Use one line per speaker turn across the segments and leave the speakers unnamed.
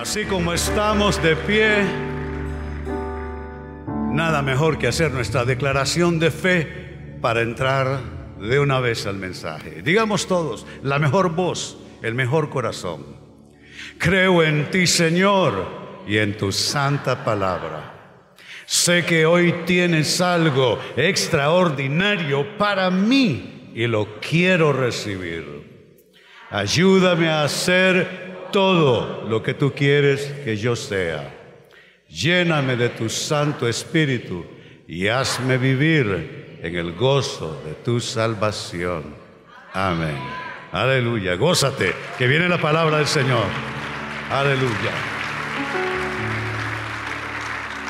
Así como estamos de pie, nada mejor que hacer nuestra declaración de fe para entrar de una vez al mensaje. Digamos todos, la mejor voz, el mejor corazón. Creo en ti, Señor, y en tu santa palabra. Sé que hoy tienes algo extraordinario para mí y lo quiero recibir. Ayúdame a hacer todo lo que tú quieres que yo sea. Lléname de tu Santo Espíritu y hazme vivir en el gozo de tu salvación. Amén. Aleluya. Gózate, que viene la palabra del Señor. Aleluya.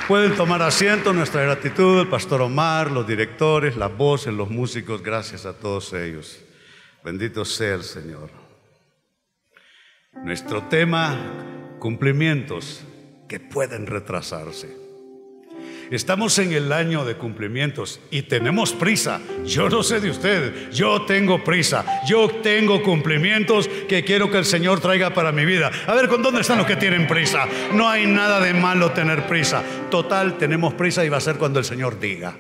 Pueden tomar asiento, nuestra gratitud, el pastor Omar, los directores, las voces, los músicos, gracias a todos ellos. Bendito sea el Señor. Nuestro tema, cumplimientos que pueden retrasarse. Estamos en el año de cumplimientos y tenemos prisa. Yo no sé de usted, yo tengo prisa. Yo tengo cumplimientos que quiero que el Señor traiga para mi vida. A ver, ¿con dónde están los que tienen prisa? No hay nada de malo tener prisa. Total, tenemos prisa y va a ser cuando el Señor diga.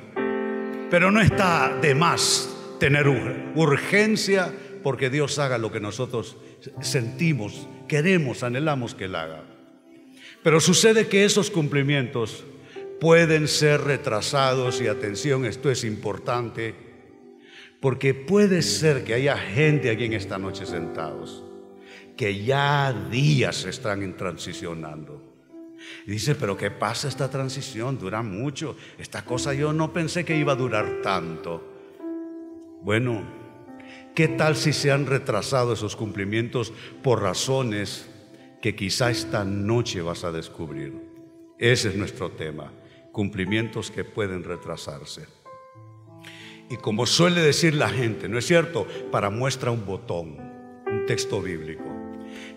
Pero no está de más tener urgencia porque Dios haga lo que nosotros sentimos, queremos, anhelamos que Él haga. Pero sucede que esos cumplimientos pueden ser retrasados y atención, esto es importante, porque puede ser que haya gente aquí en esta noche sentados que ya días están transicionando. Y dice, pero ¿qué pasa esta transición? Dura mucho. Esta cosa yo no pensé que iba a durar tanto. Bueno, ¿Qué tal si se han retrasado esos cumplimientos por razones que quizá esta noche vas a descubrir? Ese es nuestro tema, cumplimientos que pueden retrasarse. Y como suele decir la gente, ¿no es cierto? Para muestra un botón, un texto bíblico,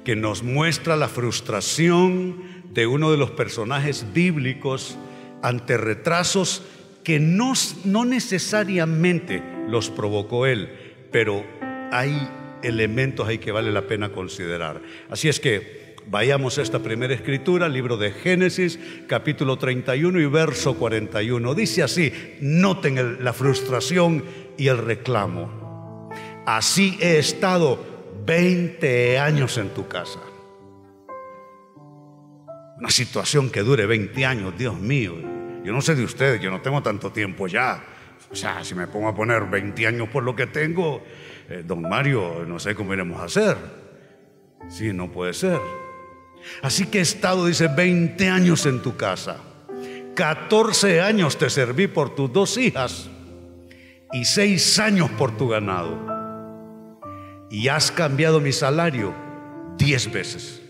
que nos muestra la frustración de uno de los personajes bíblicos ante retrasos que no, no necesariamente los provocó él, pero hay elementos ahí que vale la pena considerar. Así es que vayamos a esta primera escritura, libro de Génesis, capítulo 31 y verso 41. Dice así, noten la frustración y el reclamo. Así he estado 20 años en tu casa. Una situación que dure 20 años, Dios mío. Yo no sé de ustedes, yo no tengo tanto tiempo ya. O sea, si me pongo a poner 20 años por lo que tengo, eh, don Mario, no sé cómo iremos a hacer. Sí, no puede ser. Así que he estado, dice, 20 años en tu casa. 14 años te serví por tus dos hijas y 6 años por tu ganado. Y has cambiado mi salario 10 veces.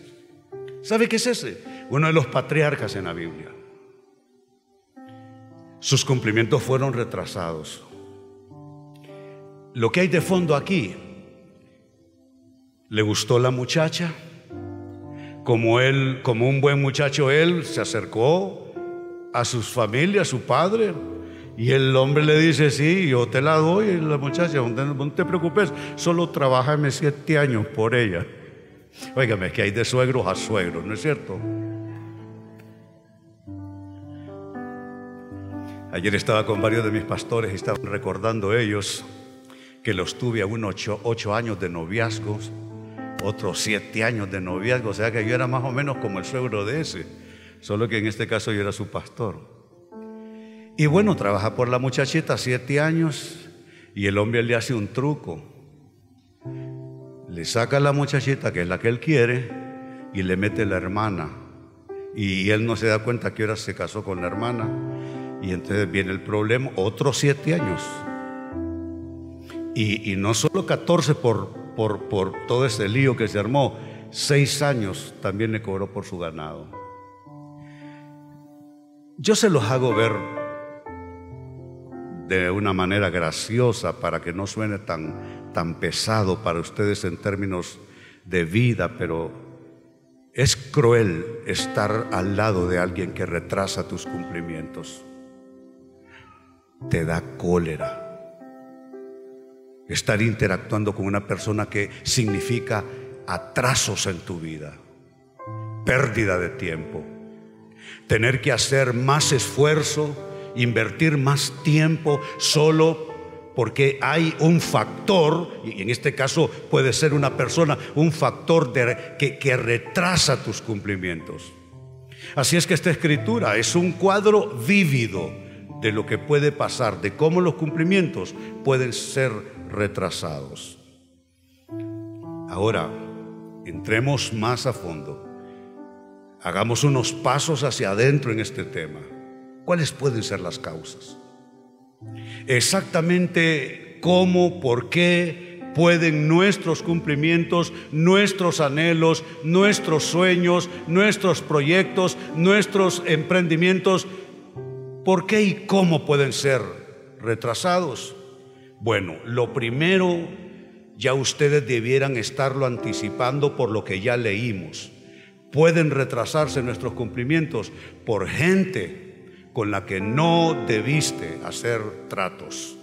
¿Sabe qué es ese? Uno de los patriarcas en la Biblia. Sus cumplimientos fueron retrasados. Lo que hay de fondo aquí, ¿le gustó la muchacha? Como él, como un buen muchacho, él se acercó a sus familias, a su padre, y el hombre le dice, sí, yo te la doy, y la muchacha, no te preocupes, solo trabajame siete años por ella. Óigame, que hay de suegros a suegros, ¿no es cierto? Ayer estaba con varios de mis pastores y estaban recordando ellos que los tuve a unos ocho, años de noviazgos, otros siete años de noviazgo, o sea que yo era más o menos como el suegro de ese, solo que en este caso yo era su pastor. Y bueno, trabaja por la muchachita siete años y el hombre le hace un truco. Le saca a la muchachita, que es la que él quiere, y le mete la hermana. Y él no se da cuenta que ahora se casó con la hermana. Y entonces viene el problema, otros siete años. Y, no solo 14 por, por, por todo ese lío que se armó, seis años también le cobró por su ganado. Yo se los hago ver de una manera graciosa para que no suene tan, tan pesado para ustedes en términos de vida, pero es cruel estar al lado de alguien que retrasa tus cumplimientos te da cólera. Estar interactuando con una persona que significa atrasos en tu vida. pérdida de tiempo. Tener que hacer más esfuerzo, invertir más tiempo solo porque hay un factor, y en este caso puede ser una persona, un factor que, que retrasa tus cumplimientos. Así es que esta escritura es un cuadro vívido de lo que puede pasar, de cómo los cumplimientos pueden ser retrasados. Ahora, entremos más a fondo. Hagamos unos pasos hacia adentro en este tema. ¿Cuáles pueden ser las causas? Exactamente cómo, por qué pueden nuestros cumplimientos, nuestros anhelos, nuestros sueños, nuestros proyectos, nuestros emprendimientos, por qué y cómo pueden ser retrasados. Bueno, lo primero, ya ustedes debieran estarlo anticipando por lo que ya leímos. Pueden retrasarse nuestros cumplimientos por gente con la que no debiste hacer tratos.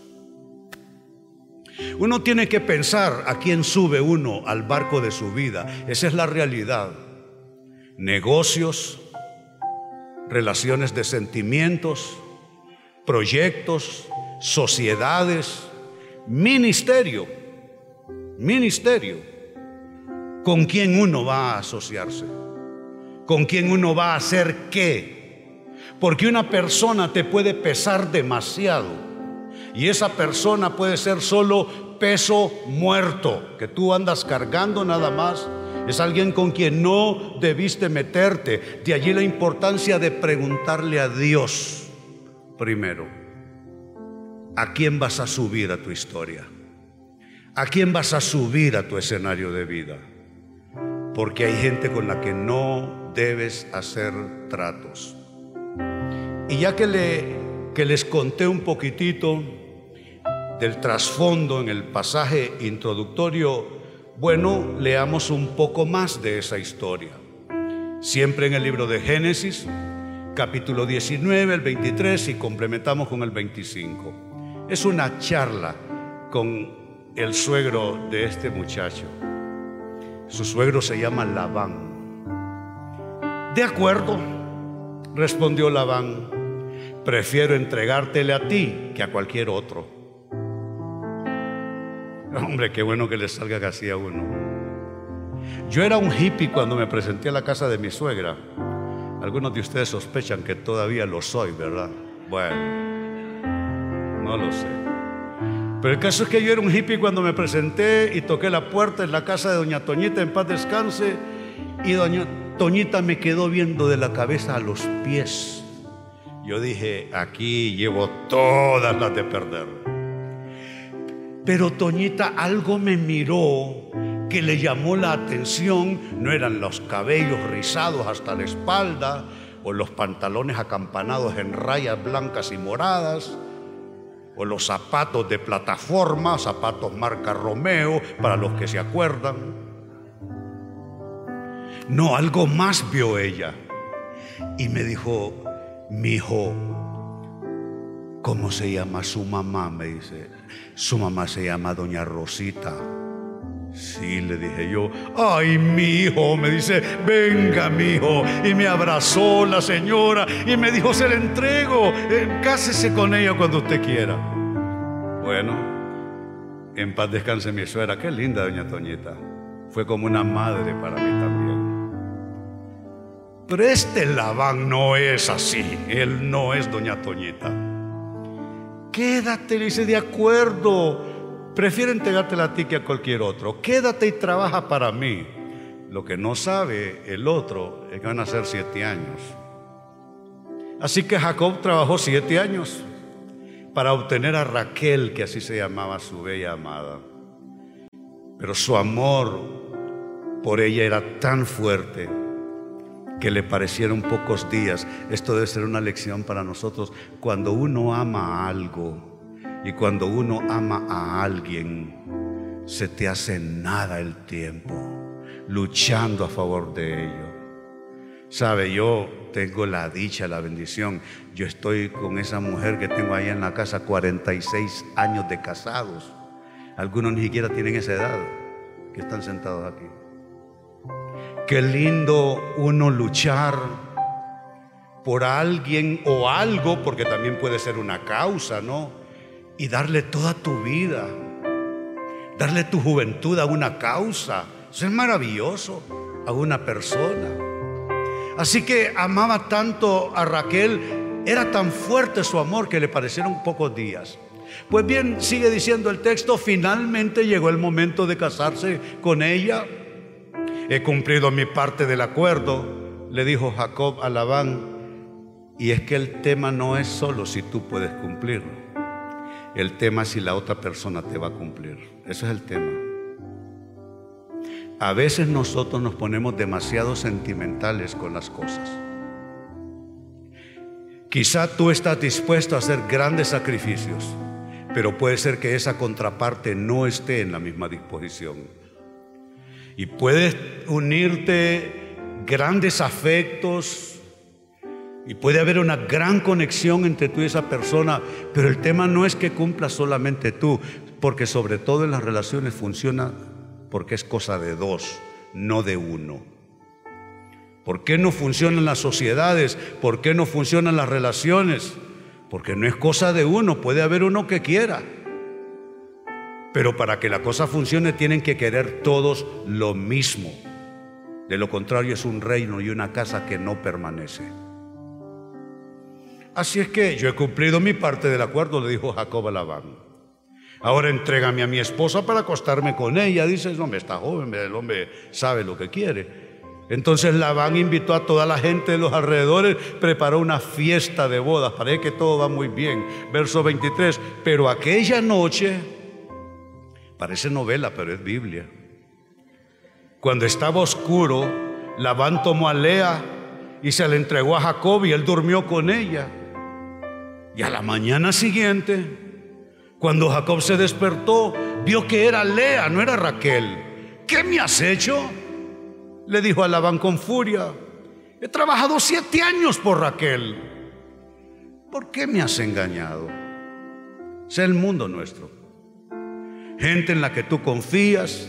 Uno tiene que pensar a quién sube uno al barco de su vida. Esa es la realidad. Negocios, relaciones de sentimientos, proyectos, sociedades, ministerio, ministerio. ¿Con quién uno va a asociarse? ¿Con quién uno va a hacer qué? Porque una persona te puede pesar demasiado. Y esa persona puede ser solo peso muerto, que tú andas cargando nada más. Es alguien con quien no debiste meterte. De allí la importancia de preguntarle a Dios primero, ¿a quién vas a subir a tu historia? ¿A quién vas a subir a tu escenario de vida? Porque hay gente con la que no debes hacer tratos. Y ya que, le, que les conté un poquitito del trasfondo en el pasaje introductorio, bueno, leamos un poco más de esa historia. Siempre en el libro de Génesis, capítulo 19, el 23 y complementamos con el 25. Es una charla con el suegro de este muchacho. Su suegro se llama Labán. De acuerdo, respondió Labán prefiero entregártele a ti que a cualquier otro. Hombre, qué bueno que le salga así a uno. Yo era un hippie cuando me presenté a la casa de mi suegra. Algunos de ustedes sospechan que todavía lo soy, ¿verdad? Bueno, no lo sé. Pero el caso es que yo era un hippie cuando me presenté y toqué la puerta en la casa de doña Toñita en paz descanse y doña Toñita me quedó viendo de la cabeza a los pies. Yo dije, aquí llevo todas las de perder. Pero Toñita algo me miró que le llamó la atención. No eran los cabellos rizados hasta la espalda o los pantalones acampanados en rayas blancas y moradas o los zapatos de plataforma, zapatos marca Romeo, para los que se acuerdan. No, algo más vio ella. Y me dijo, mi hijo, ¿cómo se llama su mamá? Me dice, su mamá se llama Doña Rosita. Sí, le dije yo, ay, mi hijo, me dice, venga, mi hijo. Y me abrazó la señora y me dijo, se le entrego, eh, cásese con ella cuando usted quiera. Bueno, en paz descanse mi suegra, qué linda, doña Toñita. Fue como una madre para mí también. Pero este Labán no es así. Él no es doña Toñita. Quédate, le dice, de acuerdo. Prefiero entregártela a ti que a cualquier otro. Quédate y trabaja para mí. Lo que no sabe el otro es que van a ser siete años. Así que Jacob trabajó siete años para obtener a Raquel, que así se llamaba su bella amada. Pero su amor por ella era tan fuerte que le parecieron pocos días. Esto debe ser una lección para nosotros. Cuando uno ama a algo y cuando uno ama a alguien, se te hace nada el tiempo, luchando a favor de ello. Sabe, yo tengo la dicha, la bendición. Yo estoy con esa mujer que tengo ahí en la casa, 46 años de casados. Algunos ni siquiera tienen esa edad que están sentados aquí. Qué lindo uno luchar por alguien o algo, porque también puede ser una causa, ¿no? Y darle toda tu vida, darle tu juventud a una causa. Eso es maravilloso, a una persona. Así que amaba tanto a Raquel, era tan fuerte su amor que le parecieron pocos días. Pues bien, sigue diciendo el texto, finalmente llegó el momento de casarse con ella. He cumplido mi parte del acuerdo, le dijo Jacob a Labán. Y es que el tema no es solo si tú puedes cumplirlo. El tema es si la otra persona te va a cumplir. Ese es el tema. A veces nosotros nos ponemos demasiado sentimentales con las cosas. Quizá tú estás dispuesto a hacer grandes sacrificios, pero puede ser que esa contraparte no esté en la misma disposición. Y puedes unirte grandes afectos, y puede haber una gran conexión entre tú y esa persona, pero el tema no es que cumpla solamente tú, porque sobre todo en las relaciones funciona porque es cosa de dos, no de uno. ¿Por qué no funcionan las sociedades? ¿Por qué no funcionan las relaciones? Porque no es cosa de uno, puede haber uno que quiera. Pero para que la cosa funcione tienen que querer todos lo mismo. De lo contrario es un reino y una casa que no permanece. Así es que yo he cumplido mi parte del acuerdo, le dijo Jacob a Labán. Ahora entrégame a mi esposa para acostarme con ella. Dice, el hombre está joven, el hombre sabe lo que quiere. Entonces Labán invitó a toda la gente de los alrededores, preparó una fiesta de bodas. Parece que todo va muy bien. Verso 23. Pero aquella noche, parece novela, pero es Biblia. Cuando estaba oscuro, Labán tomó a Lea y se la entregó a Jacob y él durmió con ella. Y a la mañana siguiente, cuando Jacob se despertó, vio que era Lea, no era Raquel. ¿Qué me has hecho? Le dijo a Labán con furia. He trabajado siete años por Raquel. ¿Por qué me has engañado? Es el mundo nuestro. Gente en la que tú confías,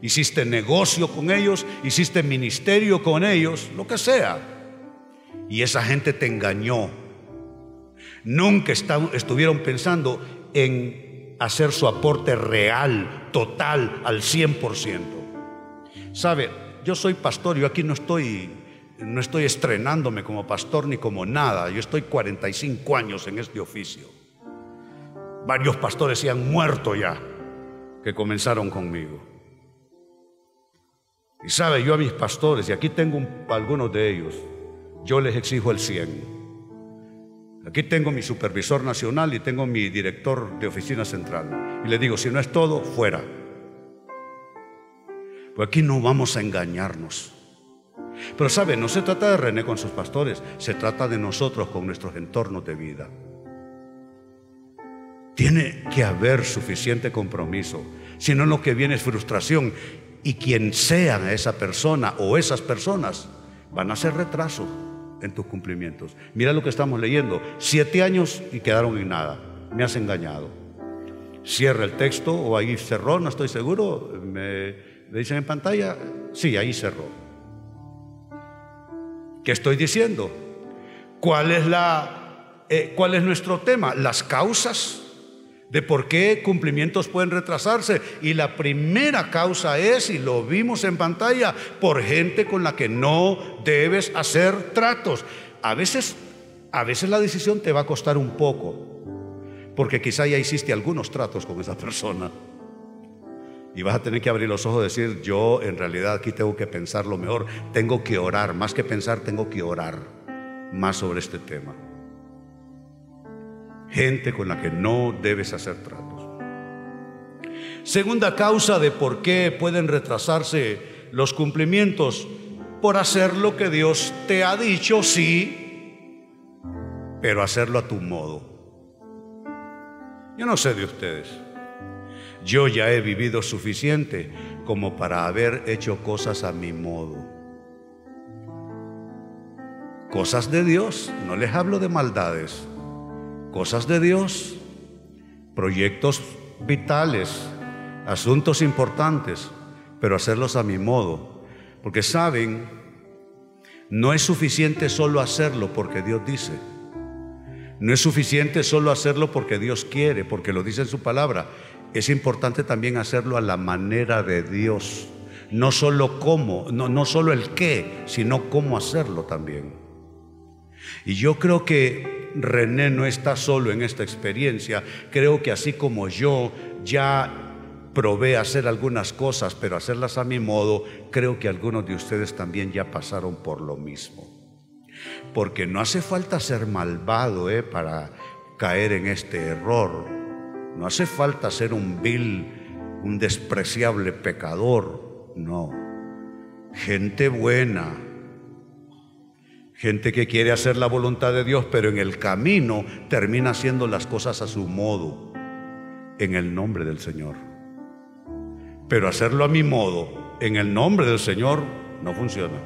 hiciste negocio con ellos, hiciste ministerio con ellos, lo que sea. Y esa gente te engañó Nunca estuvieron pensando en hacer su aporte real, total, al 100%. ¿Sabe? Yo soy pastor, yo aquí no estoy, no estoy estrenándome como pastor ni como nada. Yo estoy 45 años en este oficio. Varios pastores se han muerto ya que comenzaron conmigo. Y sabe, yo a mis pastores, y aquí tengo algunos de ellos, yo les exijo el 100. Aquí tengo mi supervisor nacional y tengo mi director de oficina central. Y le digo, si no es todo, fuera. Pues aquí no vamos a engañarnos. Pero sabe, no se trata de René con sus pastores, se trata de nosotros con nuestros entornos de vida. Tiene que haber suficiente compromiso, si no lo que viene es frustración. Y quien sea esa persona o esas personas van a ser retraso en tus cumplimientos. Mira lo que estamos leyendo. Siete años y quedaron en nada. Me has engañado. Cierra el texto o ahí cerró, no estoy seguro. Me, dicen en pantalla. Sí, ahí cerró. ¿Qué estoy diciendo? ¿Cuál es, la, eh, ¿Cuál es nuestro tema? Las causas de por qué cumplimientos pueden retrasarse. Y la primera causa es, y lo vimos en pantalla, por gente con la que no debes hacer tratos. A veces, a veces la decisión te va a costar un poco, porque quizá ya hiciste algunos tratos con esa persona. Y vas a tener que abrir los ojos y decir, yo en realidad aquí tengo que pensar lo mejor, tengo que orar, más que pensar, tengo que orar más sobre este tema gente con la que no debes hacer tratos. Segunda causa de por qué pueden retrasarse los cumplimientos, por hacer lo que Dios te ha dicho, sí, pero hacerlo a tu modo. Yo no sé de ustedes. Yo ya he vivido suficiente como para haber hecho cosas a mi modo. Cosas de Dios, no les hablo de maldades cosas de Dios, proyectos vitales, asuntos importantes, pero hacerlos a mi modo. Porque saben, no es suficiente solo hacerlo porque Dios dice. No es suficiente solo hacerlo porque Dios quiere, porque lo dice en su palabra. Es importante también hacerlo a la manera de Dios. No solo cómo, no, no solo el qué, sino cómo hacerlo también. Y yo creo que René no está solo en esta experiencia. Creo que así como yo ya probé hacer algunas cosas, pero hacerlas a mi modo, creo que algunos de ustedes también ya pasaron por lo mismo. Porque no hace falta ser malvado ¿eh? para caer en este error. No hace falta ser un vil, un despreciable pecador. No. Gente buena, gente que quiere hacer la voluntad de Dios, pero en el camino termina haciendo las cosas a su modo, en el nombre del Señor. Pero hacerlo a mi modo, en el nombre del Señor, no funciona.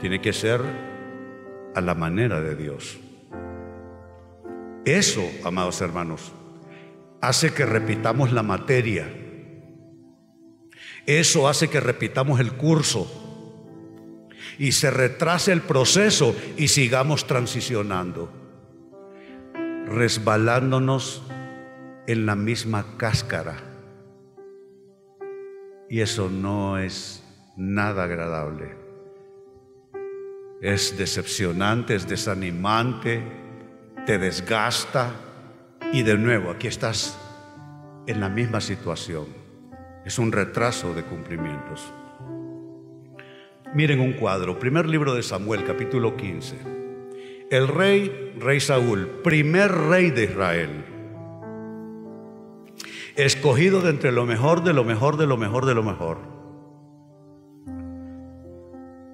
Tiene que ser a la manera de Dios. Eso, amados hermanos, hace que repitamos la materia. Eso hace que repitamos el curso y se retrase el proceso y sigamos transicionando, resbalándonos en la misma cáscara y eso no es nada agradable. Es decepcionante, es desanimante, te desgasta y de nuevo aquí estás en la misma situación. Es un retraso de cumplimientos. Miren un cuadro, primer libro de Samuel, capítulo 15. El rey, rey Saúl, primer rey de Israel escogido de entre lo mejor, de lo mejor, de lo mejor, de lo mejor.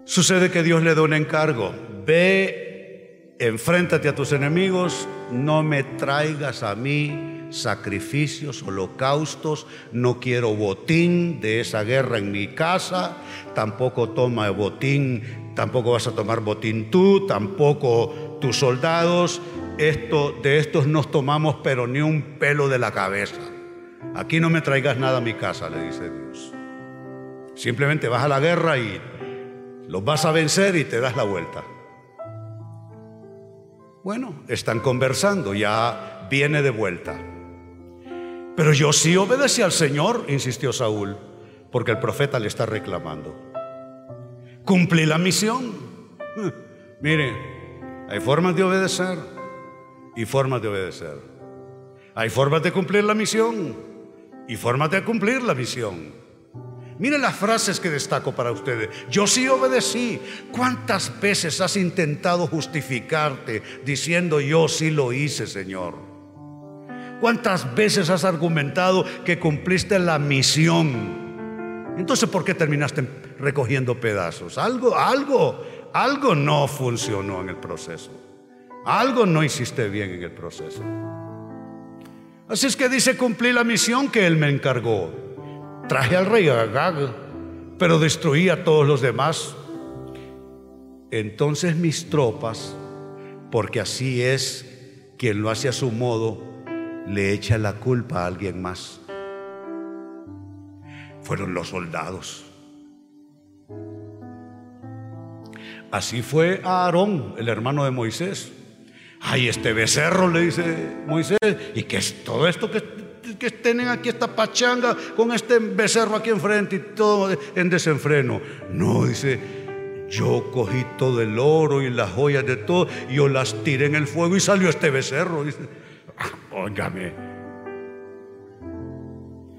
Sucede que Dios le da un encargo. Ve, enfréntate a tus enemigos, no me traigas a mí sacrificios, holocaustos, no quiero botín de esa guerra en mi casa, tampoco toma botín, tampoco vas a tomar botín tú, tampoco tus soldados. Esto, de estos nos tomamos pero ni un pelo de la cabeza. Aquí no me traigas nada a mi casa, le dice Dios. Simplemente vas a la guerra y los vas a vencer y te das la vuelta. Bueno, están conversando, ya viene de vuelta. Pero yo sí obedecí al Señor, insistió Saúl, porque el profeta le está reclamando. Cumplí la misión. Mire, hay formas de obedecer y formas de obedecer. Hay formas de cumplir la misión y formas de cumplir la visión. Miren las frases que destaco para ustedes. Yo sí obedecí. ¿Cuántas veces has intentado justificarte diciendo yo sí lo hice, Señor? ¿Cuántas veces has argumentado que cumpliste la misión? Entonces, ¿por qué terminaste recogiendo pedazos? Algo, algo, algo no funcionó en el proceso. Algo no hiciste bien en el proceso. Así es que dice, cumplí la misión que él me encargó. Traje al rey Agag, pero destruí a todos los demás. Entonces mis tropas, porque así es quien lo hace a su modo, le echa la culpa a alguien más. Fueron los soldados. Así fue a Aarón, el hermano de Moisés. Ay, este becerro, le dice Moisés, ¿y qué es todo esto que, que tienen aquí, esta pachanga con este becerro aquí enfrente y todo en desenfreno? No, dice, yo cogí todo el oro y las joyas de todo, y yo las tiré en el fuego y salió este becerro. Dice, óigame.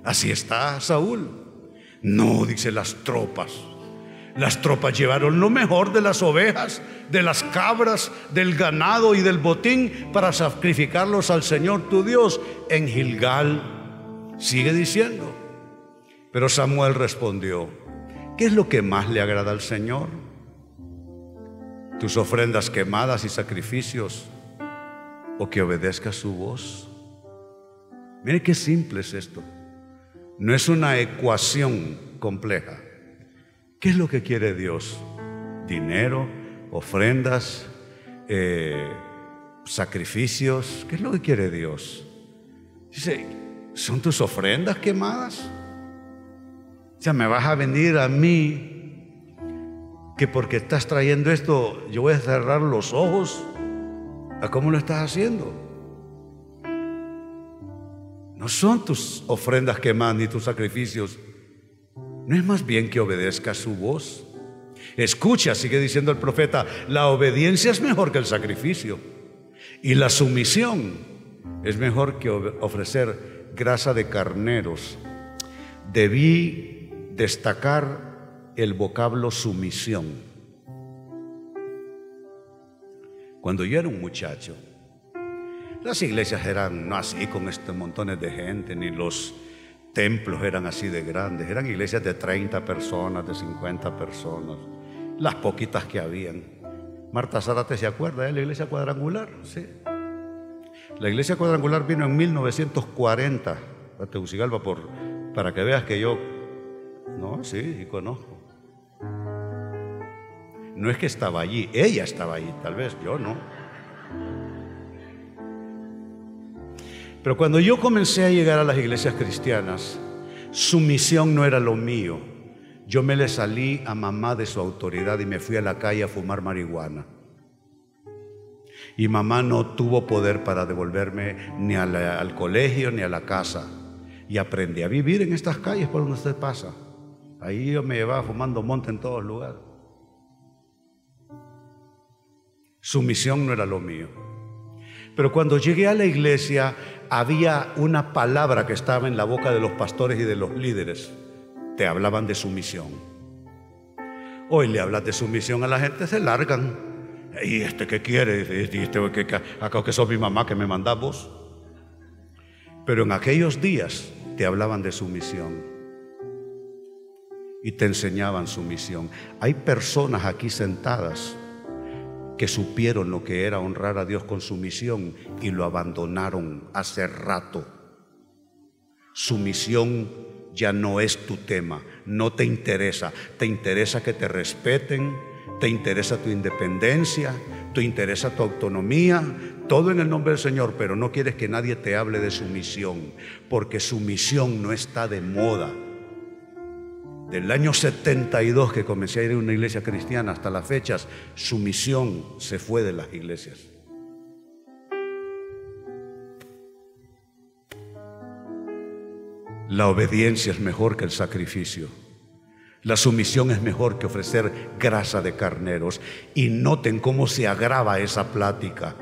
Así está Saúl. No, dice las tropas. Las tropas llevaron lo mejor de las ovejas, de las cabras, del ganado y del botín para sacrificarlos al Señor tu Dios en Gilgal. Sigue diciendo. Pero Samuel respondió, ¿qué es lo que más le agrada al Señor? ¿Tus ofrendas quemadas y sacrificios o que obedezca su voz? Mire qué simple es esto. No es una ecuación compleja. ¿Qué es lo que quiere Dios? Dinero, ofrendas, eh, sacrificios. ¿Qué es lo que quiere Dios? Dice, ¿son tus ofrendas quemadas? O sea, me vas a venir a mí que porque estás trayendo esto, yo voy a cerrar los ojos a cómo lo estás haciendo. No son tus ofrendas quemadas ni tus sacrificios. No es más bien que obedezca su voz. Escucha, sigue diciendo el profeta, la obediencia es mejor que el sacrificio. Y la sumisión es mejor que ofrecer grasa de carneros. Debí destacar el vocablo sumisión. Cuando yo era un muchacho, las iglesias eran no así con estos montones de gente, ni los templos eran así de grandes, eran iglesias de 30 personas, de 50 personas, las poquitas que habían. Marta Zárate se acuerda de la iglesia cuadrangular, sí. La iglesia cuadrangular vino en 1940 a Tegucigalpa por, para que veas que yo, no, sí, y conozco. No es que estaba allí, ella estaba allí, tal vez yo no. Pero cuando yo comencé a llegar a las iglesias cristianas, su misión no era lo mío. Yo me le salí a mamá de su autoridad y me fui a la calle a fumar marihuana. Y mamá no tuvo poder para devolverme ni al, colegio ni a la casa. Y aprendí a vivir en estas calles por donde usted pasa. Ahí yo me llevaba fumando monte en todos lugares. Su misión no era lo mío. Pero cuando llegué a la iglesia había una palabra que estaba en la boca de los pastores y de los líderes. Te hablaban de su misión. Hoy le hablas de su misión a la gente, se largan. ¿Y este qué quiere? ¿Y este que, acá que sos mi mamá que me mandás vos? Pero en aquellos días te hablaban de su misión y te enseñaban su misión. Hay personas aquí sentadas que supieron lo que era honrar a Dios con su misión y lo abandonaron hace rato. Su misión ya no es tu tema, no te interesa, te interesa que te respeten, te interesa tu independencia, te interesa tu autonomía, todo en el nombre del Señor, pero no quieres que nadie te hable de su misión, porque su misión no está de moda del año 72 que comencé a ir a una iglesia cristiana hasta las fechas, su misión se fue de las iglesias. La obediencia es mejor que el sacrificio. La sumisión es mejor que ofrecer grasa de carneros. Y noten cómo se agrava esa plática.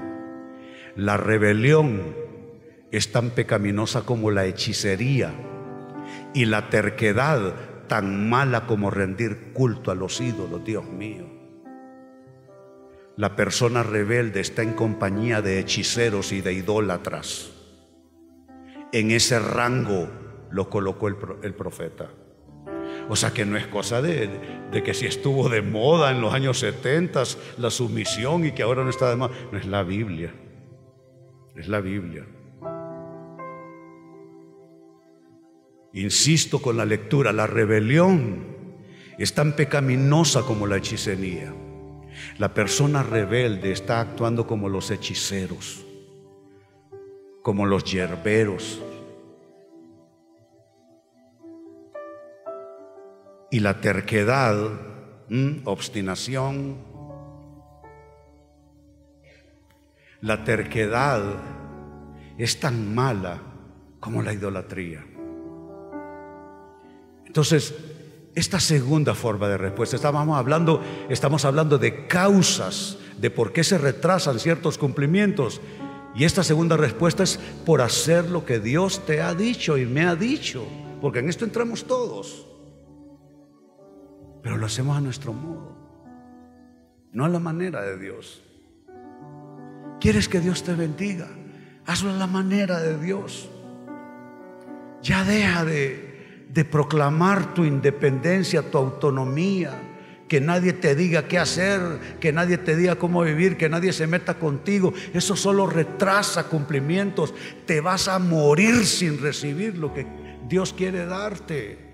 La rebelión es tan pecaminosa como la hechicería y la terquedad tan mala como rendir culto a los ídolos, Dios mío. La persona rebelde está en compañía de hechiceros y de idólatras. En ese rango lo colocó el, profeta. O sea que no es cosa de, de, que si estuvo de moda en los años 70 la sumisión y que ahora no está de moda. No es la Biblia. Es la Biblia. Insisto con la lectura, la rebelión es tan pecaminosa como la hechicería. La persona rebelde está actuando como los hechiceros, como los yerberos. Y la terquedad, obstinación, la terquedad es tan mala como la idolatría. Entonces, esta segunda forma de respuesta, estábamos hablando, estamos hablando de causas, de por qué se retrasan ciertos cumplimientos. Y esta segunda respuesta es por hacer lo que Dios te ha dicho y me ha dicho, porque en esto entramos todos. Pero lo hacemos a nuestro modo, no a la manera de Dios. ¿Quieres que Dios te bendiga? Hazlo a la manera de Dios. Ya deja de de proclamar tu independencia, tu autonomía, que nadie te diga qué hacer, que nadie te diga cómo vivir, que nadie se meta contigo. Eso solo retrasa cumplimientos. Te vas a morir sin recibir lo que Dios quiere darte.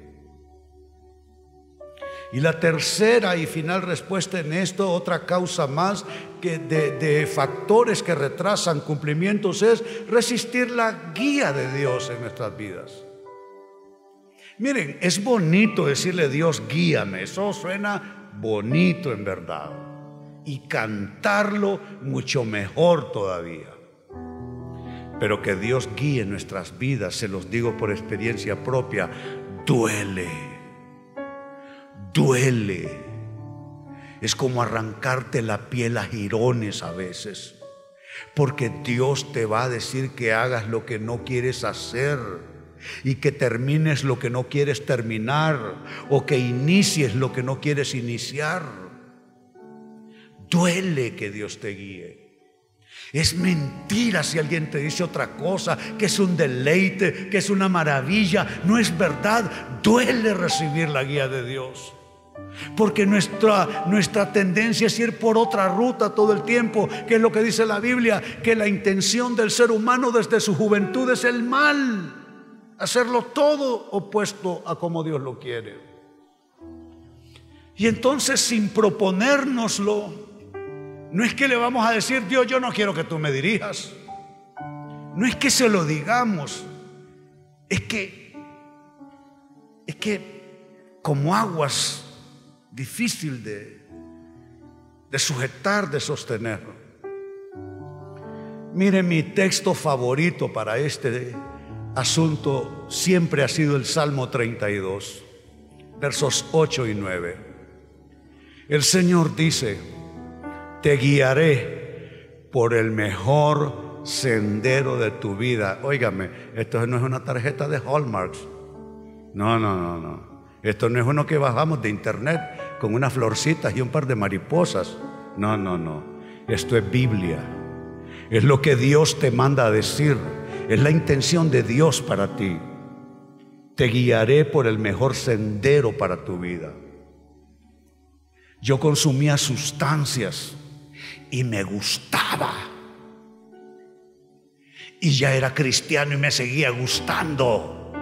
Y la tercera y final respuesta en esto, otra causa más que de, de, factores que retrasan cumplimientos es resistir la guía de Dios en nuestras vidas. Miren, es bonito decirle Dios, guíame. Eso suena bonito en verdad y cantarlo mucho mejor todavía. Pero que Dios guíe nuestras vidas, se los digo por experiencia propia, duele, duele. Es como arrancarte la piel a jirones a veces, porque Dios te va a decir que hagas lo que no quieres hacer y que termines lo que no quieres terminar o que inicies lo que no quieres iniciar. Duele que Dios te guíe. Es mentira si alguien te dice otra cosa, que es un deleite, que es una maravilla. No es verdad. Duele recibir la guía de Dios. Porque nuestra, nuestra tendencia es ir por otra ruta todo el tiempo, que es lo que dice la Biblia, que la intención del ser humano desde su juventud es el mal, hacerlo todo opuesto a como Dios lo quiere. Y entonces sin proponérnoslo, no es que le vamos a decir, Dios, yo no quiero que tú me dirijas. No es que se lo digamos. Es que, es que como aguas difícil de, de sujetar, de sostener. Mire, mi texto favorito para este asunto siempre ha sido el Salmo 32, versos 8 y 9. El Señor dice, te guiaré por el mejor sendero de tu vida. Óigame, esto no es una tarjeta de Hallmarks. No, no, no, no. Esto no es uno que bajamos de internet con unas florcitas y un par de mariposas. No, no, no. Esto es Biblia. Es lo que Dios te manda a decir. Es la intención de Dios para ti. Te guiaré por el mejor sendero para tu vida. Yo consumía sustancias y me gustaba. Y ya era cristiano y me seguía gustando.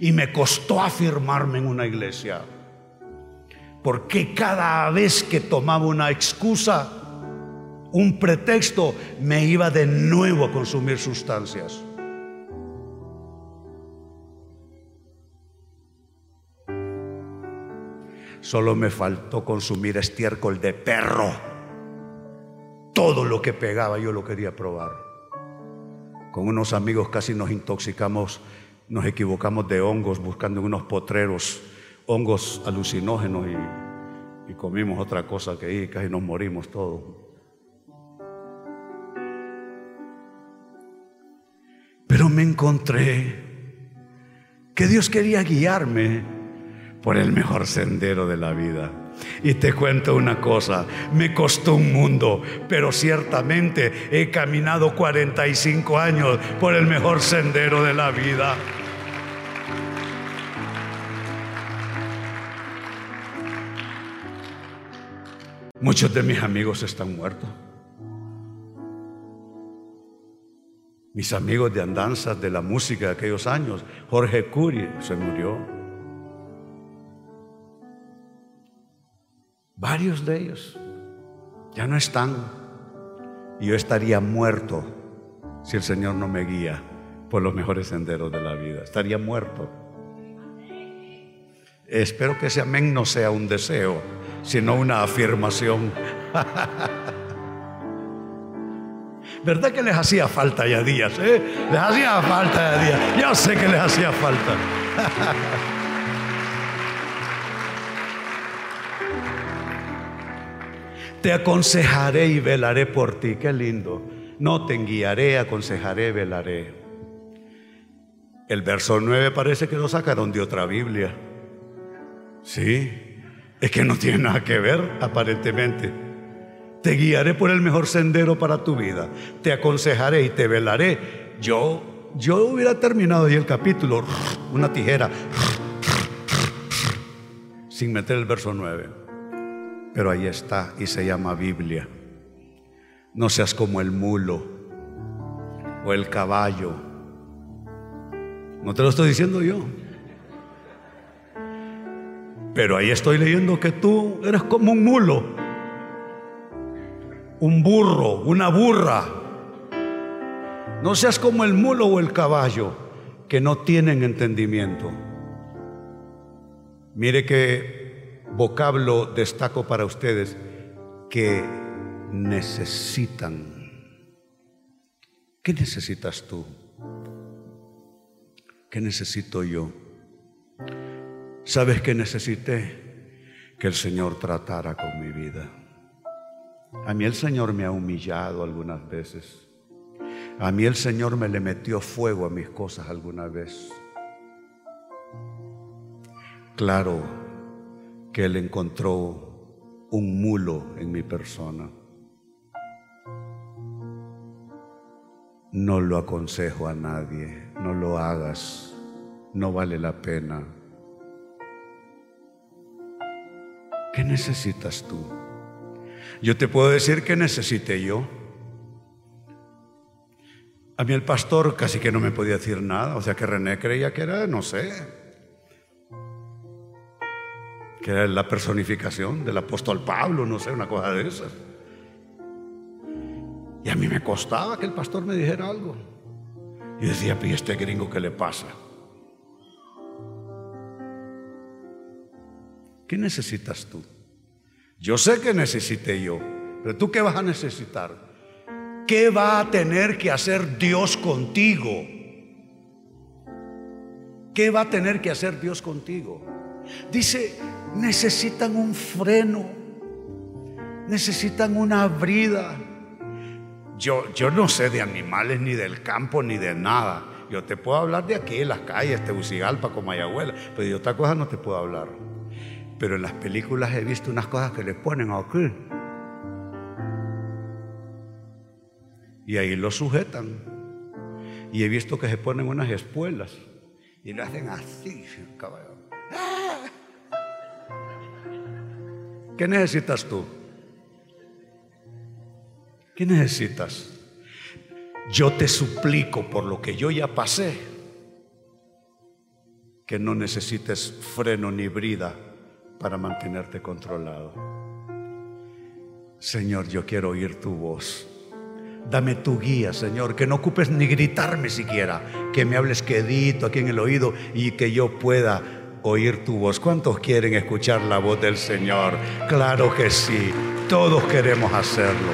Y me costó afirmarme en una iglesia. Porque cada vez que tomaba una excusa, un pretexto, me iba de nuevo a consumir sustancias. Solo me faltó consumir estiércol de perro. Todo lo que pegaba yo lo quería probar. Con unos amigos casi nos intoxicamos, nos equivocamos de hongos buscando unos potreros, hongos alucinógenos y, comimos otra cosa que ahí casi nos morimos todos. Pero me encontré que Dios quería guiarme por el mejor sendero de la vida. Y te cuento una cosa, me costó un mundo, pero ciertamente he caminado 45 años por el mejor sendero de la vida. Muchos de mis amigos están muertos. Mis amigos de andanzas de la música de aquellos años, Jorge Curi se murió. Varios de ellos ya no están. Y yo estaría muerto si el Señor no me guía por los mejores senderos de la vida. Estaría muerto. Espero que ese amén no sea un deseo, sino una afirmación. ¿Verdad que les hacía falta ya días? Eh? Les hacía falta ya días. Yo sé que les hacía falta. Te aconsejaré y velaré por ti. Qué lindo. No te guiaré, aconsejaré, velaré. El verso 9 parece que lo sacaron de otra Biblia. Sí, es que no tiene nada que ver, aparentemente. Te guiaré por el mejor sendero para tu vida. Te aconsejaré y te velaré. Yo, yo hubiera terminado ahí el capítulo, una tijera, sin meter el verso 9 pero ahí está y se llama Biblia. No seas como el mulo o el caballo. No te lo estoy diciendo yo. Pero ahí estoy leyendo que tú eres como un mulo, un burro, una burra. No seas como el mulo o el caballo que no tienen entendimiento. Mire que vocablo destaco para ustedes que necesitan. ¿Qué necesitas tú? ¿Qué necesito yo? ¿Sabes qué necesité? Que el Señor tratara con mi vida. A mí el Señor me ha humillado algunas veces. A mí el Señor me le metió fuego a mis cosas alguna vez. Claro que Él encontró un mulo en mi persona. No lo aconsejo a nadie, no lo hagas, no vale la pena. ¿Qué necesitas tú? Yo te puedo decir que necesité yo. A mí el pastor casi que no me podía decir nada, o sea que René creía que era, no sé, que era la personificación del apóstol Pablo, no sé, una cosa de esas. Y a mí me costaba que el pastor me dijera algo. Y decía, ¿y este gringo qué le pasa? ¿Qué necesitas tú? Yo sé que necesité yo, pero tú qué vas a necesitar? ¿Qué va a tener que hacer Dios contigo? ¿Qué va a tener que hacer Dios contigo? Dice, necesitan un freno, necesitan una brida. Yo, yo no sé de animales, ni del campo, ni de nada. Yo te puedo hablar de aquí, las calles, Tegucigalpa, Comayagüela, pero de otra cosa no te puedo hablar. Pero en las películas he visto unas cosas que le ponen aquí. Y ahí lo sujetan. Y he visto que se ponen unas espuelas y lo hacen así, caballo. ¿Qué necesitas tú? ¿Qué necesitas? Yo te suplico por lo que yo ya pasé, que no necesites freno ni brida para mantenerte controlado. Señor, yo quiero oír tu voz. Dame tu guía, Señor, que no ocupes ni gritarme siquiera, que me hables quedito aquí en el oído y que yo pueda oír tu voz. ¿Cuántos quieren escuchar la voz del Señor? Claro que sí, todos queremos hacerlo.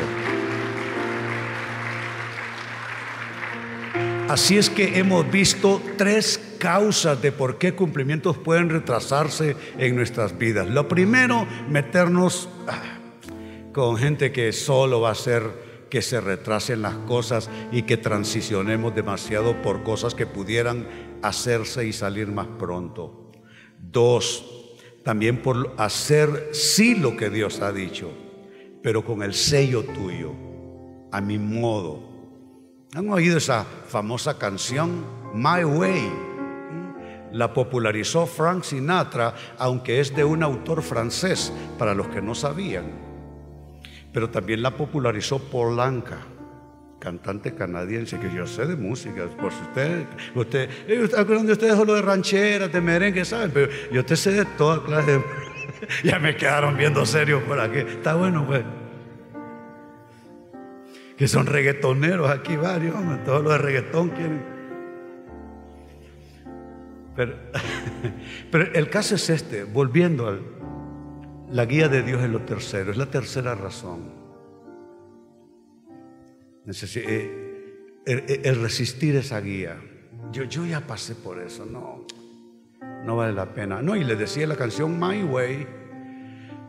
Así es que hemos visto tres causas de por qué cumplimientos pueden retrasarse en nuestras vidas. Lo primero, meternos ah, con gente que solo va a hacer que se retrasen las cosas y que transicionemos demasiado por cosas que pudieran hacerse y salir más pronto. Dos, también por hacer sí lo que Dios ha dicho, pero con el sello tuyo, a mi modo. ¿Han oído esa famosa canción, My Way? La popularizó Frank Sinatra, aunque es de un autor francés, para los que no sabían. Pero también la popularizó Polanca cantante canadiense, que yo sé de música, por si usted, usted, eh, ¿acuerdan de ustedes solo de rancheras, de merengue, saben? Pero yo te sé de toda clase de... ya me quedaron viendo serios por aquí. Está bueno, pues. Que son reggaetoneros aquí varios, todos los de reggaetón quieren. Pero, pero el caso es este, volviendo a la guía de Dios es lo tercero, es la tercera razón. Eh, el, resistir esa guía. Yo, yo ya pasé por eso, no, no vale la pena. No, y le decía la canción My Way,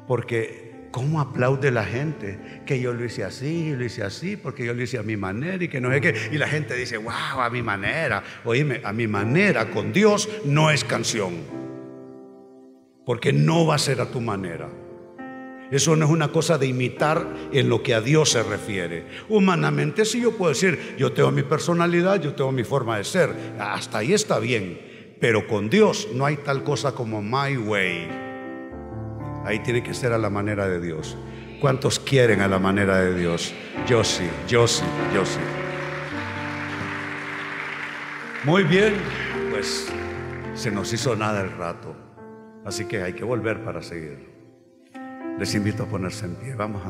porque ¿cómo aplaude la gente? Que yo lo hice así, lo hice así, porque yo lo hice a mi manera y que no es que. Y la gente dice, wow, a mi manera. Oíme, a mi manera con Dios no es canción, porque no va a ser a tu manera. Eso no es una cosa de imitar en lo que a Dios se refiere. Humanamente sí yo puedo decir, yo tengo mi personalidad, yo tengo mi forma de ser. Hasta ahí está bien. Pero con Dios no hay tal cosa como my way. Ahí tiene que ser a la manera de Dios. ¿Cuántos quieren a la manera de Dios? Yo sí, yo sí, yo sí. Muy bien, pues se nos hizo nada el rato. Así que hay que volver para seguir. Les invito a ponerse en pie. Vamos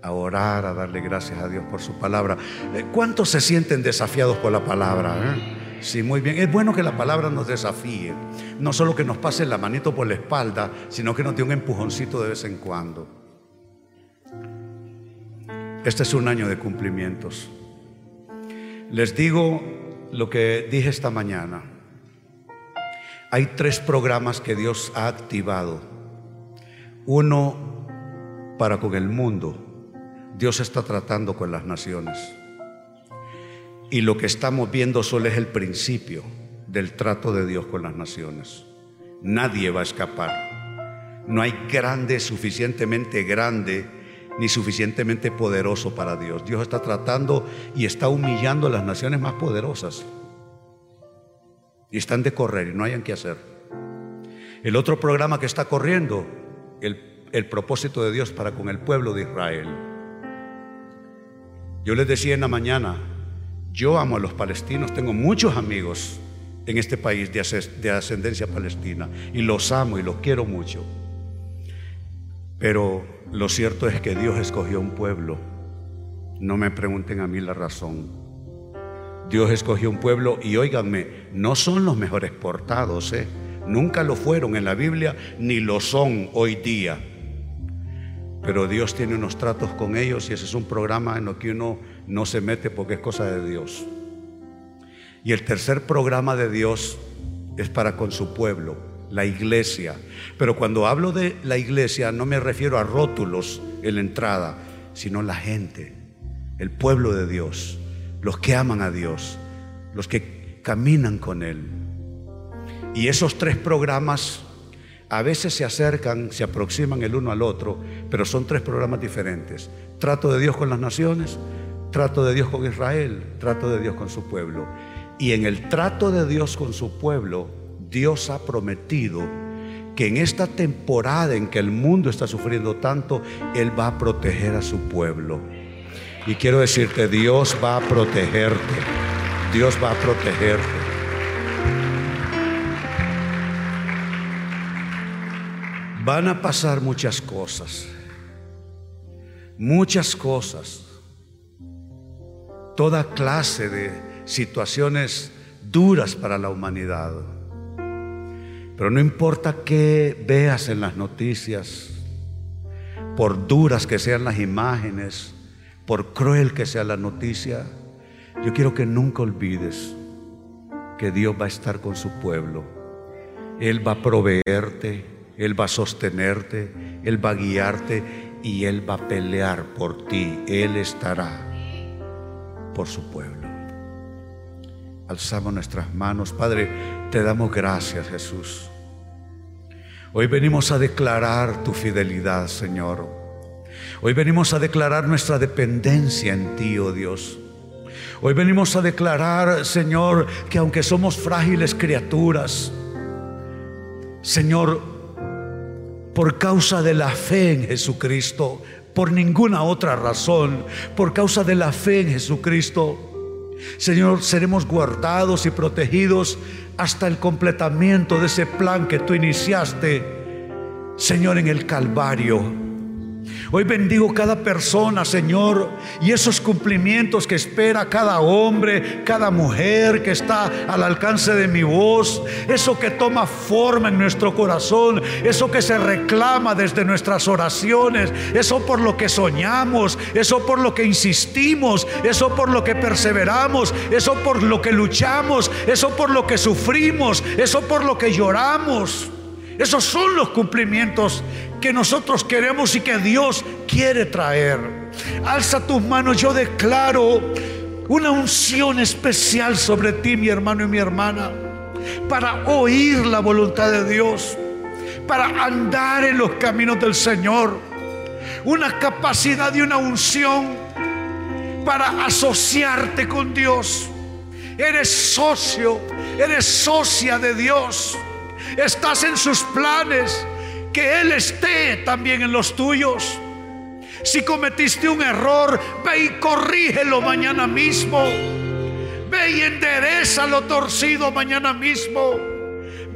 a, orar, a darle gracias a Dios por su palabra. Eh, ¿Cuántos se sienten desafiados por la palabra? Eh? Sí, muy bien. Es bueno que la palabra nos desafíe. No solo que nos pase la manito por la espalda, sino que nos dé un empujoncito de vez en cuando. Este es un año de cumplimientos. Les digo lo que dije esta mañana. Hay tres programas que Dios ha activado. Uno para con el mundo. Dios está tratando con las naciones. Y lo que estamos viendo solo es el principio del trato de Dios con las naciones. Nadie va a escapar. No hay grande suficientemente grande ni suficientemente poderoso para Dios. Dios está tratando y está humillando a las naciones más poderosas. Y están de correr y no hayan que hacer. El otro programa que está corriendo, el, el propósito de Dios para con el pueblo de Israel. Yo les decía en la mañana, yo amo a los palestinos, tengo muchos amigos en este país de ascendencia palestina y los amo y los quiero mucho. Pero lo cierto es que Dios escogió un pueblo. No me pregunten a mí la razón. Dios escogió un pueblo y óiganme, no son los mejores portados, ¿eh? nunca lo fueron en la Biblia ni lo son hoy día. Pero Dios tiene unos tratos con ellos y ese es un programa en lo que uno no se mete porque es cosa de Dios. Y el tercer programa de Dios es para con su pueblo, la iglesia. Pero cuando hablo de la iglesia no me refiero a rótulos en la entrada, sino la gente, el pueblo de Dios, los que aman a Dios, los que caminan con Él. Y esos tres programas a veces se acercan, se aproximan el uno al otro, pero son tres programas diferentes. Trato de Dios con las naciones, Trato de Dios con Israel, trato de Dios con su pueblo. Y en el trato de Dios con su pueblo, Dios ha prometido que en esta temporada en que el mundo está sufriendo tanto, Él va a proteger a su pueblo. Y quiero decirte, Dios va a protegerte. Dios va a protegerte. Van a pasar muchas cosas. Muchas cosas toda clase de situaciones duras para la humanidad. Pero no importa qué veas en las noticias, por duras que sean las imágenes, por cruel que sea la noticia, yo quiero que nunca olvides que Dios va a estar con su pueblo. Él va a proveerte, Él va a sostenerte, Él va a guiarte y Él va a pelear por ti. Él estará por su pueblo. Alzamos nuestras manos. Padre, te damos gracias, Jesús. Hoy venimos a declarar tu fidelidad, Señor. Hoy venimos a declarar nuestra dependencia en ti, oh Dios. Hoy venimos a declarar, Señor, que aunque somos frágiles criaturas, Señor, por causa de la fe en Jesucristo, por ninguna otra razón, por causa de la fe en Jesucristo. Señor, seremos guardados y protegidos hasta el completamiento de ese plan que tú iniciaste, Señor, en el Calvario. Hoy bendigo cada persona, Señor, y esos cumplimientos que espera cada hombre, cada mujer que está al alcance de mi voz, eso que toma forma en nuestro corazón, eso que se reclama desde nuestras oraciones, eso por lo que soñamos, eso por lo que insistimos, eso por lo que perseveramos, eso por lo que luchamos, eso por lo que sufrimos, eso por lo que lloramos. Esos son los cumplimientos que nosotros queremos y que Dios quiere traer. Alza tus manos, yo declaro una unción especial sobre ti, mi hermano y mi hermana, para oír la voluntad de Dios, para andar en los caminos del Señor. Una capacidad y una unción para asociarte con Dios. Eres socio, eres socia de Dios. Estás en sus planes que Él esté también en los tuyos. Si cometiste un error, ve y corrígelo mañana mismo. Ve y endereza lo torcido mañana mismo.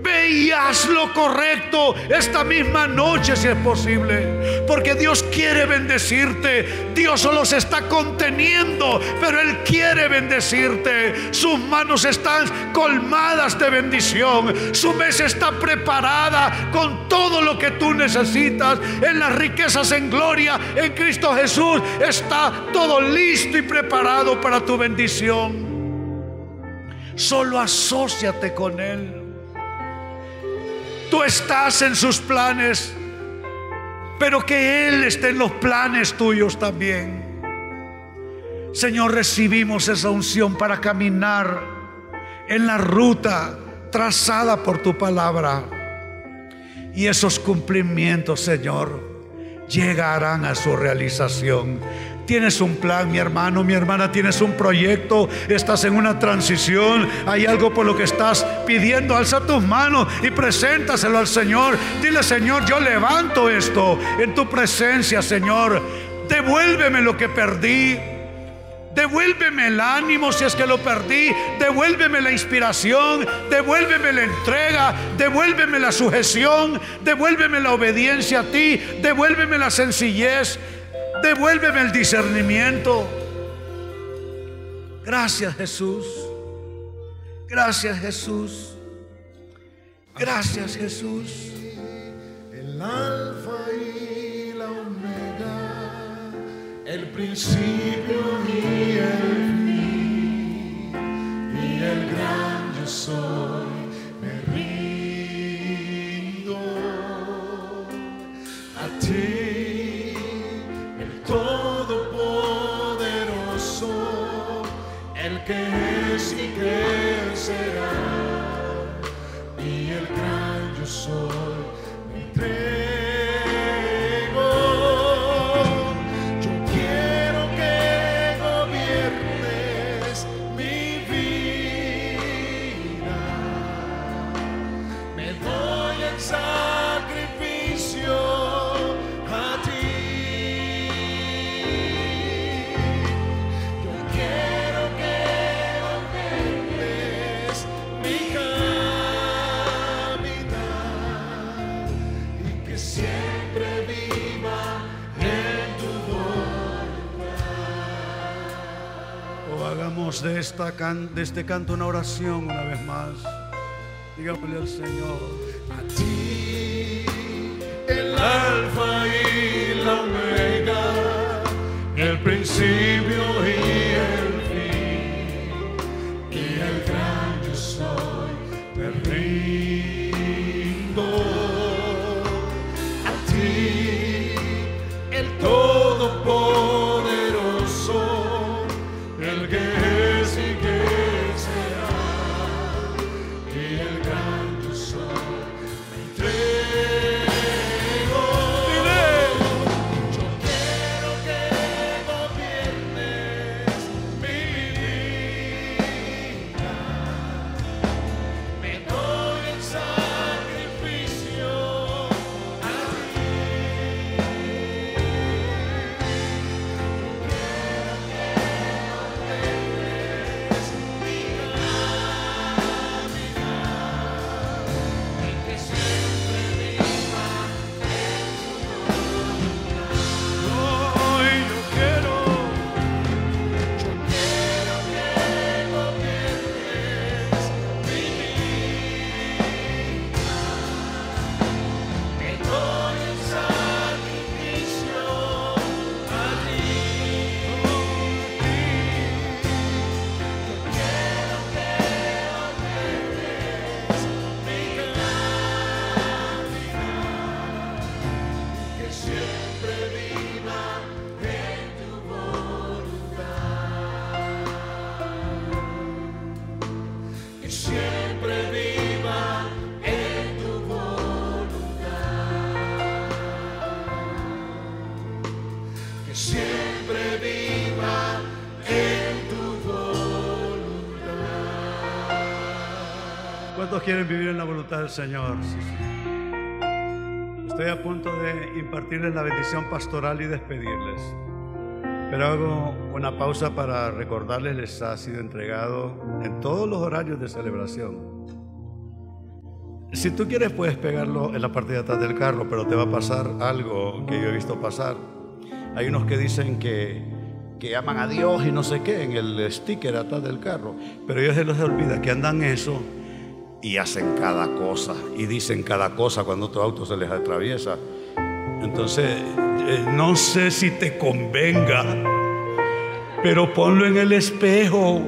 Ve y haz lo correcto esta misma noche si es posible. Porque Dios quiere bendecirte. Dios solo se está conteniendo, pero Él quiere bendecirte. Sus manos están colmadas de bendición. Su mesa está preparada con todo lo que tú necesitas. En las riquezas en gloria en Cristo Jesús está todo listo y preparado para tu bendición. Solo asóciate con Él. Tú estás en sus planes, pero que Él esté en los planes tuyos también. Señor, recibimos esa unción para caminar en la ruta trazada por tu palabra. Y esos cumplimientos, Señor, llegarán a su realización. Tienes un plan, mi hermano, mi hermana, tienes un proyecto, estás en una transición, hay algo por lo que estás pidiendo, alza tus manos y preséntaselo al Señor. Dile, Señor, yo levanto esto en tu presencia, Señor. Devuélveme lo que perdí. Devuélveme el ánimo si es que lo perdí. Devuélveme la inspiración. Devuélveme la entrega. Devuélveme la sujeción. Devuélveme la obediencia a ti. Devuélveme la sencillez. Devuélveme el discernimiento. Gracias Jesús. Gracias Jesús. Gracias Jesús.
El alfa y la omega, el principio y el fin, y el gran yo soy,
esta can- de este canto una oración una vez más. Digámosle al Señor.
A ti,
¿Cuántos quieren vivir en la voluntad del Señor? Estoy a punto de impartirles la bendición pastoral y despedirles. Pero hago una pausa para recordarles les ha sido entregado en todos los horarios de celebración Si tú quieres puedes pegarlo en la parte de atrás del carro, pero te va a pasar algo que yo he visto pasar. Hay unos que dicen que, que aman a Dios y no sé qué en el sticker atrás del carro, pero ellos se les olvida que andan eso y hacen cada cosa y dicen cada cosa cuando tu auto se les atraviesa. Entonces, eh, no sé si te convenga, pero ponlo en el espejo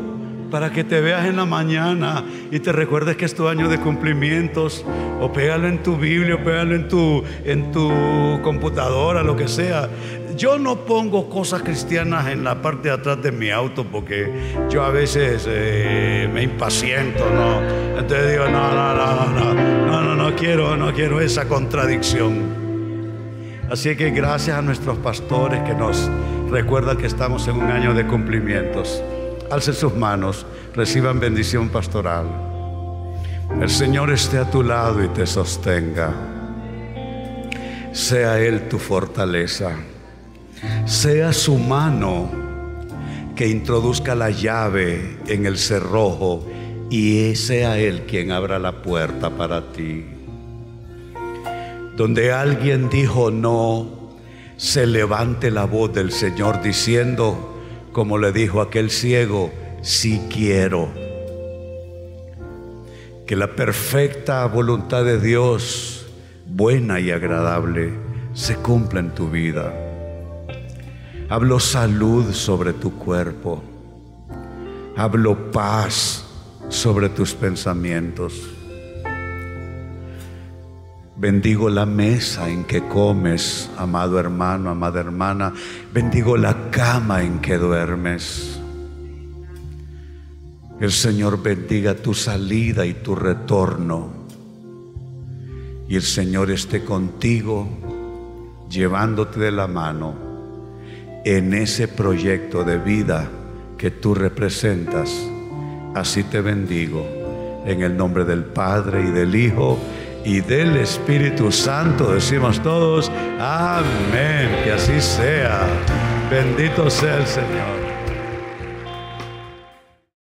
para que te veas en la mañana y te recuerdes que es tu año de cumplimientos, o pégalo en tu Biblia, o pégalo en tu, en tu computadora, lo que sea yo no pongo cosas cristianas en la parte de atrás de mi auto porque yo a veces eh, me impaciento, ¿no? Entonces digo, no, no, no, no, no, no, no quiero, no quiero esa contradicción. Así que gracias a nuestros pastores que nos recuerdan que estamos en un año de cumplimientos. Alcen sus manos, reciban bendición pastoral. El Señor esté a tu lado y te sostenga. Sea Él tu fortaleza. Sea su mano que introduzca la llave en el cerrojo y sea Él quien abra la puerta para ti. Donde alguien dijo no, se levante la voz del Señor diciendo, como le dijo aquel ciego, si quiero. Que la perfecta voluntad de Dios, buena y agradable, se cumpla en tu vida. Hablo salud sobre tu cuerpo. Hablo paz sobre tus pensamientos. Bendigo la mesa en que comes, amado hermano, amada hermana. Bendigo la cama en que duermes. El Señor bendiga tu salida y tu retorno. Y el Señor esté contigo, llevándote de la mano en ese proyecto de vida que tú representas. Así te bendigo en el nombre del Padre y del Hijo y del Espíritu Santo. Decimos todos, amén, que así sea. Bendito sea el Señor.